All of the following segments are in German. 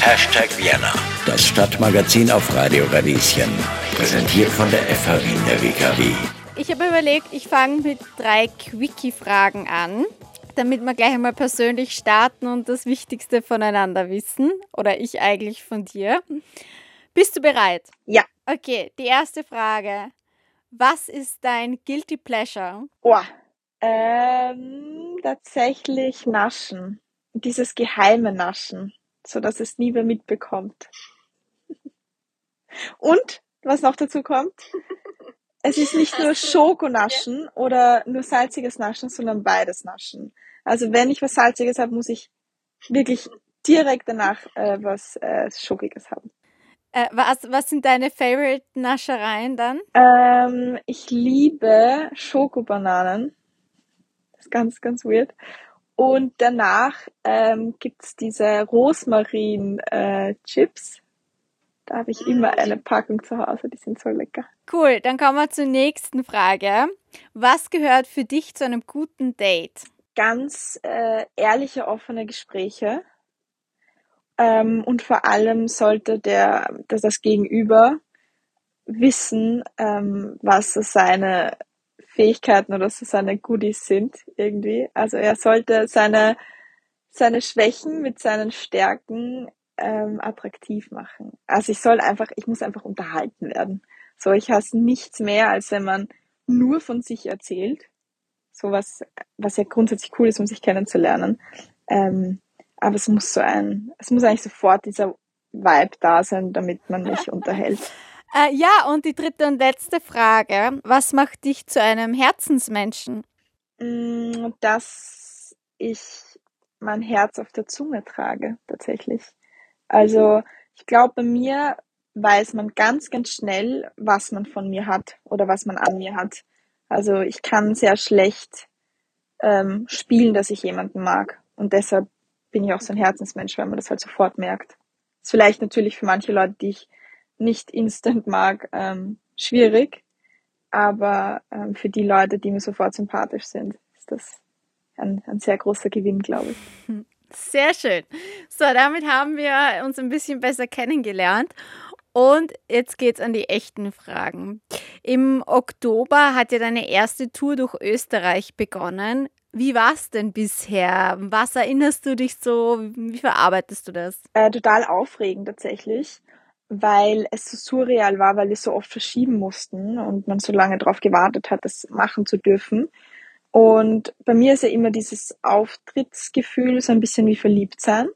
Hashtag Vienna, das Stadtmagazin auf Radio Radieschen. Präsentiert von der FH Wien der WKW. Ich habe überlegt, ich fange mit drei Quickie-Fragen an, damit wir gleich einmal persönlich starten und das Wichtigste voneinander wissen. Oder ich eigentlich von dir. Bist du bereit? Ja. Okay, die erste Frage. Was ist dein Guilty Pleasure? Oh, ähm, tatsächlich Naschen. Dieses geheime Naschen, so dass es nie mehr mitbekommt. Und was noch dazu kommt, es ist nicht nur Schokonaschen oder nur salziges Naschen, sondern beides Naschen. Also wenn ich was Salziges habe, muss ich wirklich direkt danach äh, was äh, Schokiges haben. Äh, was, was sind deine Favorite-Naschereien dann? Ähm, ich liebe Schokobananen. Das ist ganz, ganz weird. Und danach ähm, gibt's diese Rosmarin-Chips. Äh, da habe ich mm, immer eine Packung zu Hause, die sind so lecker. Cool, dann kommen wir zur nächsten Frage. Was gehört für dich zu einem guten Date? Ganz äh, ehrliche, offene Gespräche ähm, und vor allem sollte der, dass das Gegenüber wissen, ähm, was seine Fähigkeiten oder so seine Goodies sind irgendwie. Also er sollte seine, seine Schwächen mit seinen Stärken ähm, attraktiv machen. Also ich soll einfach, ich muss einfach unterhalten werden. So, ich hasse nichts mehr, als wenn man nur von sich erzählt. So was, was ja grundsätzlich cool ist, um sich kennenzulernen. Ähm, aber es muss so ein, es muss eigentlich sofort dieser Vibe da sein, damit man mich unterhält. Äh, ja, und die dritte und letzte Frage. Was macht dich zu einem Herzensmenschen? Mm, dass ich mein Herz auf der Zunge trage, tatsächlich. Also, ich glaube, bei mir weiß man ganz, ganz schnell, was man von mir hat oder was man an mir hat. Also, ich kann sehr schlecht ähm, spielen, dass ich jemanden mag. Und deshalb bin ich auch so ein Herzensmensch, weil man das halt sofort merkt. Ist vielleicht natürlich für manche Leute, die ich nicht instant mag, ähm, schwierig, aber ähm, für die Leute, die mir sofort sympathisch sind, ist das ein, ein sehr großer Gewinn, glaube ich. Sehr schön. So, damit haben wir uns ein bisschen besser kennengelernt. Und jetzt geht's an die echten Fragen. Im Oktober hat ja deine erste Tour durch Österreich begonnen. Wie war es denn bisher? Was erinnerst du dich so? Wie verarbeitest du das? Äh, total aufregend tatsächlich, weil es so surreal war, weil wir so oft verschieben mussten und man so lange darauf gewartet hat, das machen zu dürfen. Und bei mir ist ja immer dieses Auftrittsgefühl so ein bisschen wie verliebt sein.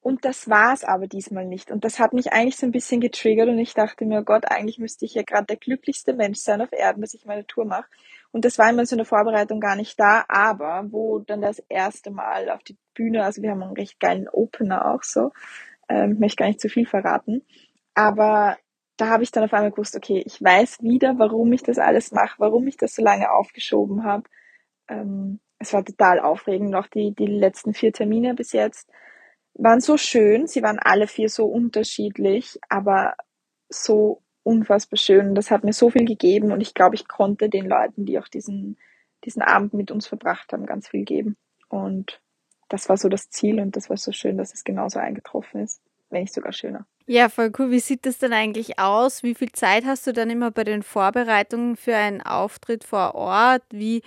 Und das war es aber diesmal nicht. Und das hat mich eigentlich so ein bisschen getriggert und ich dachte mir, oh Gott, eigentlich müsste ich ja gerade der glücklichste Mensch sein auf Erden, dass ich meine Tour mache. Und das war immer so in der Vorbereitung gar nicht da, aber wo dann das erste Mal auf die Bühne, also wir haben einen recht geilen Opener auch so, ähm, möchte gar nicht zu viel verraten, aber da habe ich dann auf einmal gewusst, okay, ich weiß wieder, warum ich das alles mache, warum ich das so lange aufgeschoben habe. Ähm, es war total aufregend, noch die, die letzten vier Termine bis jetzt waren so schön, sie waren alle vier so unterschiedlich, aber so unfassbar schön. Das hat mir so viel gegeben und ich glaube, ich konnte den Leuten, die auch diesen, diesen Abend mit uns verbracht haben, ganz viel geben. Und das war so das Ziel und das war so schön, dass es genauso eingetroffen ist, wenn nicht sogar schöner. Ja, voll cool. Wie sieht das denn eigentlich aus? Wie viel Zeit hast du dann immer bei den Vorbereitungen für einen Auftritt vor Ort? Wie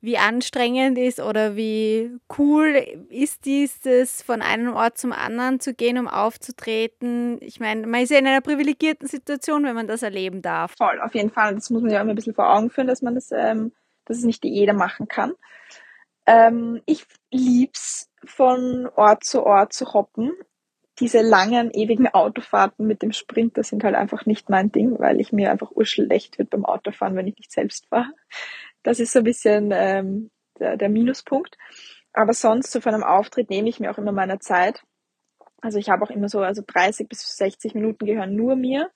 wie anstrengend ist oder wie cool ist dieses, von einem Ort zum anderen zu gehen, um aufzutreten. Ich meine, man ist ja in einer privilegierten Situation, wenn man das erleben darf. Voll, auf jeden Fall. Das muss man ja immer ein bisschen vor Augen führen, dass man das, ähm, dass es nicht jeder machen kann. Ähm, ich lieb's, von Ort zu Ort zu hoppen. Diese langen, ewigen Autofahrten mit dem Sprinter sind halt einfach nicht mein Ding, weil ich mir einfach urschlecht wird beim Autofahren, wenn ich nicht selbst fahre. Das ist so ein bisschen ähm, der, der Minuspunkt. Aber sonst, so von einem Auftritt nehme ich mir auch immer meine Zeit. Also ich habe auch immer so, also 30 bis 60 Minuten gehören nur mir.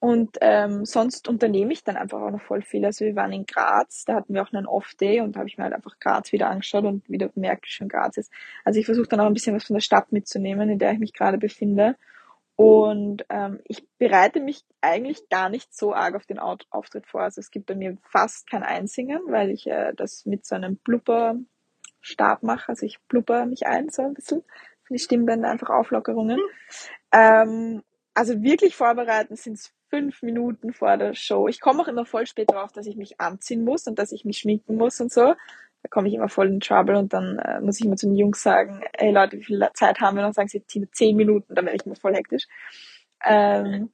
Und ähm, sonst unternehme ich dann einfach auch noch voll viel. Also wir waren in Graz, da hatten wir auch einen Off-Day und da habe ich mir halt einfach Graz wieder angeschaut und wieder bemerkt, wie schön Graz ist. Also ich versuche dann auch ein bisschen was von der Stadt mitzunehmen, in der ich mich gerade befinde. Und ähm, ich bereite mich eigentlich gar nicht so arg auf den Auftritt vor. Also es gibt bei mir fast kein Einsingen, weil ich äh, das mit so einem Blubber Stab mache. Also ich blubber mich ein so ein bisschen für die Stimmbänder, einfach Auflockerungen. Ähm, also wirklich vorbereiten sind es fünf Minuten vor der Show. Ich komme auch immer voll spät drauf, dass ich mich anziehen muss und dass ich mich schminken muss und so. Da komme ich immer voll in Trouble und dann äh, muss ich immer zu den Jungs sagen, hey Leute, wie viel Zeit haben wir? Und dann sagen sie, zehn Minuten, dann werde ich immer voll hektisch. Ähm,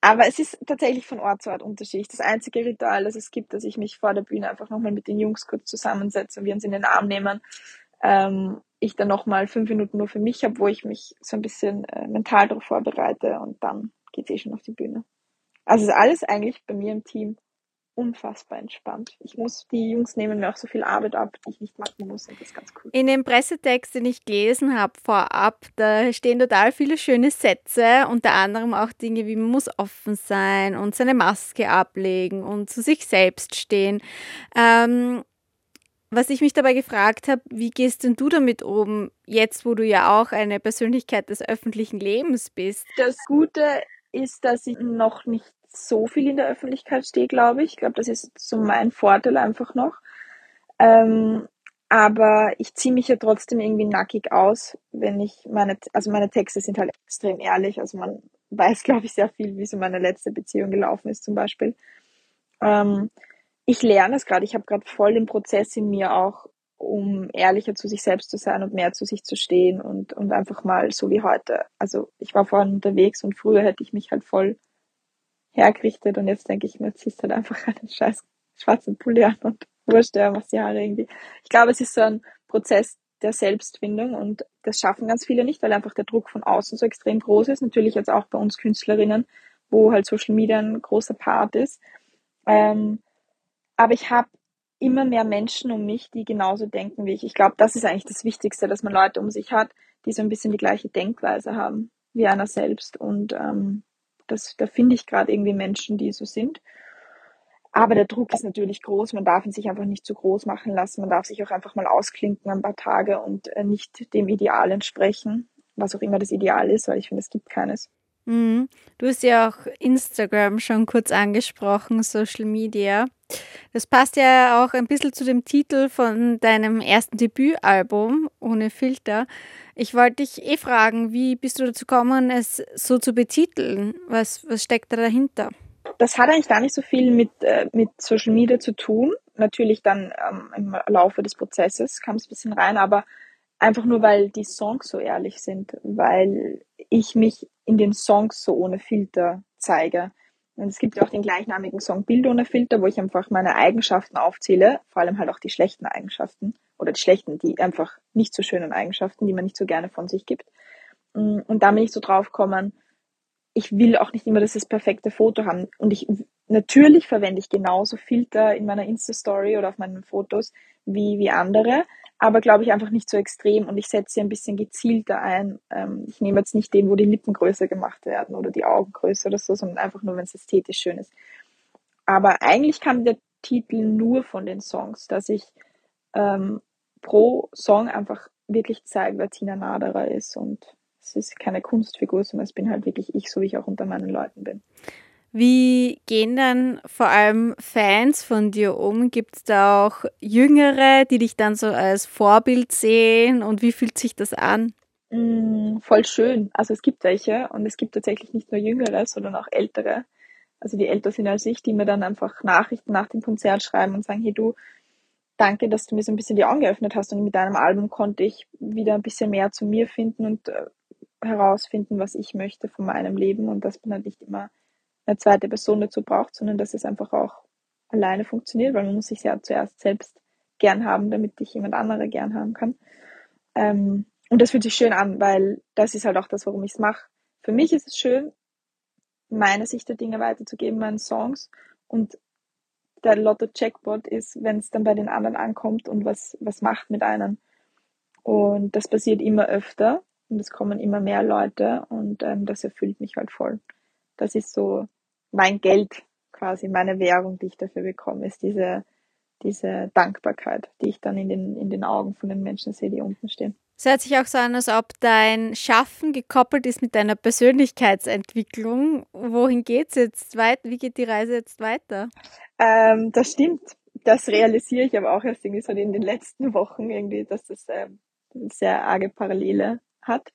aber es ist tatsächlich von Ort zu Ort unterschiedlich. Das einzige Ritual, das es gibt, dass ich mich vor der Bühne einfach nochmal mit den Jungs kurz zusammensetze und wir uns in den Arm nehmen. Ähm, ich dann nochmal fünf Minuten nur für mich habe, wo ich mich so ein bisschen äh, mental darauf vorbereite und dann geht es eh schon auf die Bühne. Also ist alles eigentlich bei mir im Team unfassbar entspannt. Ich muss, die Jungs nehmen mir auch so viel Arbeit ab, die ich nicht machen muss und das ist ganz cool. In dem Pressetext, den ich gelesen habe vorab, da stehen total viele schöne Sätze, unter anderem auch Dinge wie man muss offen sein und seine Maske ablegen und zu sich selbst stehen. Ähm, was ich mich dabei gefragt habe, wie gehst denn du damit um, jetzt wo du ja auch eine Persönlichkeit des öffentlichen Lebens bist? Das Gute ist, dass ich noch nicht so viel in der Öffentlichkeit stehe, glaube ich. Ich glaube, das ist so mein Vorteil einfach noch. Ähm, aber ich ziehe mich ja trotzdem irgendwie nackig aus, wenn ich meine, also meine Texte sind halt extrem ehrlich. Also man weiß, glaube ich, sehr viel, wie so meine letzte Beziehung gelaufen ist zum Beispiel. Ähm, ich lerne es gerade. Ich habe gerade voll den Prozess in mir auch, um ehrlicher zu sich selbst zu sein und mehr zu sich zu stehen und, und einfach mal so wie heute. Also ich war vorhin unterwegs und früher hätte ich mich halt voll hergerichtet und jetzt denke ich mir, ziehst halt einfach einen scheiß schwarzen Pulli an und wurscht, ja, machst die Haare irgendwie. Ich glaube, es ist so ein Prozess der Selbstfindung und das schaffen ganz viele nicht, weil einfach der Druck von außen so extrem groß ist. Natürlich jetzt auch bei uns Künstlerinnen, wo halt Social Media ein großer Part ist. Ähm, aber ich habe immer mehr Menschen um mich, die genauso denken wie ich. Ich glaube, das ist eigentlich das Wichtigste, dass man Leute um sich hat, die so ein bisschen die gleiche Denkweise haben wie einer selbst. Und ähm, das, da finde ich gerade irgendwie Menschen, die so sind. Aber der Druck ist natürlich groß. Man darf ihn sich einfach nicht zu groß machen lassen. Man darf sich auch einfach mal ausklinken ein paar Tage und äh, nicht dem Ideal entsprechen, was auch immer das Ideal ist, weil ich finde, es gibt keines. Mhm. Du hast ja auch Instagram schon kurz angesprochen, Social Media. Das passt ja auch ein bisschen zu dem Titel von deinem ersten Debütalbum, Ohne Filter. Ich wollte dich eh fragen, wie bist du dazu gekommen, es so zu betiteln? Was, was steckt da dahinter? Das hat eigentlich gar nicht so viel mit, äh, mit Social Media zu tun. Natürlich dann ähm, im Laufe des Prozesses kam es ein bisschen rein, aber einfach nur, weil die Songs so ehrlich sind, weil ich mich in den Songs so ohne Filter zeige. Und es gibt ja auch den gleichnamigen Song Bild ohne Filter, wo ich einfach meine Eigenschaften aufzähle, vor allem halt auch die schlechten Eigenschaften oder die schlechten, die einfach nicht so schönen Eigenschaften, die man nicht so gerne von sich gibt. Mm, und da bin ich so drauf gekommen, ich will auch nicht immer das, das perfekte Foto haben. Und ich natürlich verwende ich genauso Filter in meiner Insta-Story oder auf meinen Fotos wie, wie andere, aber glaube ich einfach nicht so extrem und ich setze sie ein bisschen gezielter ein. Ähm, ich nehme jetzt nicht den, wo die Lippen größer gemacht werden oder die Augen größer oder so, sondern einfach nur, wenn es ästhetisch schön ist. Aber eigentlich kam der Titel nur von den Songs, dass ich ähm, pro Song einfach wirklich zeige, wer Tina Naderer ist und es ist keine Kunstfigur, sondern es bin halt wirklich ich, so wie ich auch unter meinen Leuten bin. Wie gehen dann vor allem Fans von dir um? Gibt es da auch Jüngere, die dich dann so als Vorbild sehen und wie fühlt sich das an? Mm, voll schön. Also es gibt welche und es gibt tatsächlich nicht nur Jüngere, sondern auch Ältere. Also die älter sind als ich, die mir dann einfach Nachrichten nach dem Konzert schreiben und sagen, hey du, danke, dass du mir so ein bisschen die Augen geöffnet hast und mit deinem Album konnte ich wieder ein bisschen mehr zu mir finden und äh, herausfinden, was ich möchte von meinem Leben und dass man halt nicht immer eine zweite Person dazu braucht, sondern dass es einfach auch alleine funktioniert, weil man muss sich ja zuerst selbst gern haben, damit dich jemand andere gern haben kann. Ähm, und das fühlt sich schön an, weil das ist halt auch das, warum ich es mache. Für mich ist es schön, meine Sicht der Dinge weiterzugeben, meinen Songs. Und der Lotto-Jackpot ist, wenn es dann bei den anderen ankommt und was, was macht mit einem. Und das passiert immer öfter und es kommen immer mehr Leute und ähm, das erfüllt mich halt voll. Das ist so mein Geld, quasi meine Währung, die ich dafür bekomme, ist diese, diese Dankbarkeit, die ich dann in den, in den Augen von den Menschen sehe, die unten stehen. Es hört sich auch so an, als ob dein Schaffen gekoppelt ist mit deiner Persönlichkeitsentwicklung. Wohin geht es jetzt weiter? Wie geht die Reise jetzt weiter? Ähm, das stimmt. das realisiere ich aber auch erst irgendwie so in den letzten Wochen irgendwie, dass das äh, sehr arge Parallele hat.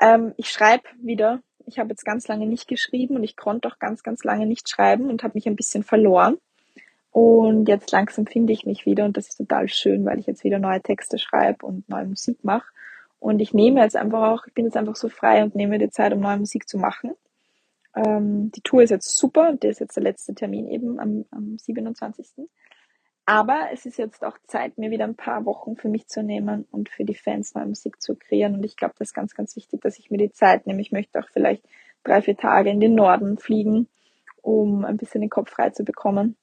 Ähm, ich schreibe wieder. Ich habe jetzt ganz lange nicht geschrieben und ich konnte auch ganz, ganz lange nicht schreiben und habe mich ein bisschen verloren. Und jetzt langsam finde ich mich wieder und das ist total schön, weil ich jetzt wieder neue Texte schreibe und neue Musik mache. Und ich nehme jetzt einfach auch, ich bin jetzt einfach so frei und nehme die Zeit, um neue Musik zu machen. Ähm, die Tour ist jetzt super, der ist jetzt der letzte Termin eben am, am 27. Aber es ist jetzt auch Zeit, mir wieder ein paar Wochen für mich zu nehmen und für die Fans neue Musik zu kreieren. Und ich glaube, das ist ganz, ganz wichtig, dass ich mir die Zeit nehme. Ich möchte auch vielleicht drei, vier Tage in den Norden fliegen, um ein bisschen den Kopf frei zu bekommen.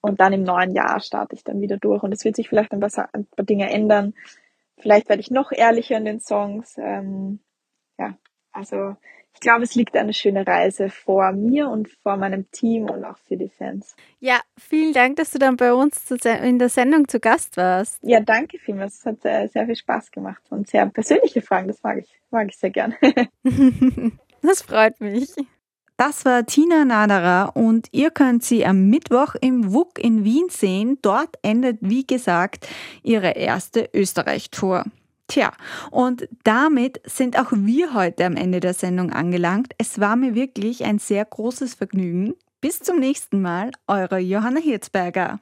Und dann im neuen Jahr starte ich dann wieder durch. Und es wird sich vielleicht ein paar, ein paar Dinge ändern. Vielleicht werde ich noch ehrlicher in den Songs. Ähm, ja, also ich glaube, es liegt eine schöne Reise vor mir und vor meinem Team und auch für die Fans. Ja, vielen Dank, dass du dann bei uns in der Sendung zu Gast warst. Ja, danke vielmals. Es hat sehr, sehr viel Spaß gemacht und sehr persönliche Fragen. Das mag ich, mag ich sehr gern. das freut mich. Das war Tina Naderer und ihr könnt sie am Mittwoch im WUK in Wien sehen. Dort endet, wie gesagt, ihre erste Österreich-Tour. Tja, und damit sind auch wir heute am Ende der Sendung angelangt. Es war mir wirklich ein sehr großes Vergnügen. Bis zum nächsten Mal, eure Johanna Hirzberger.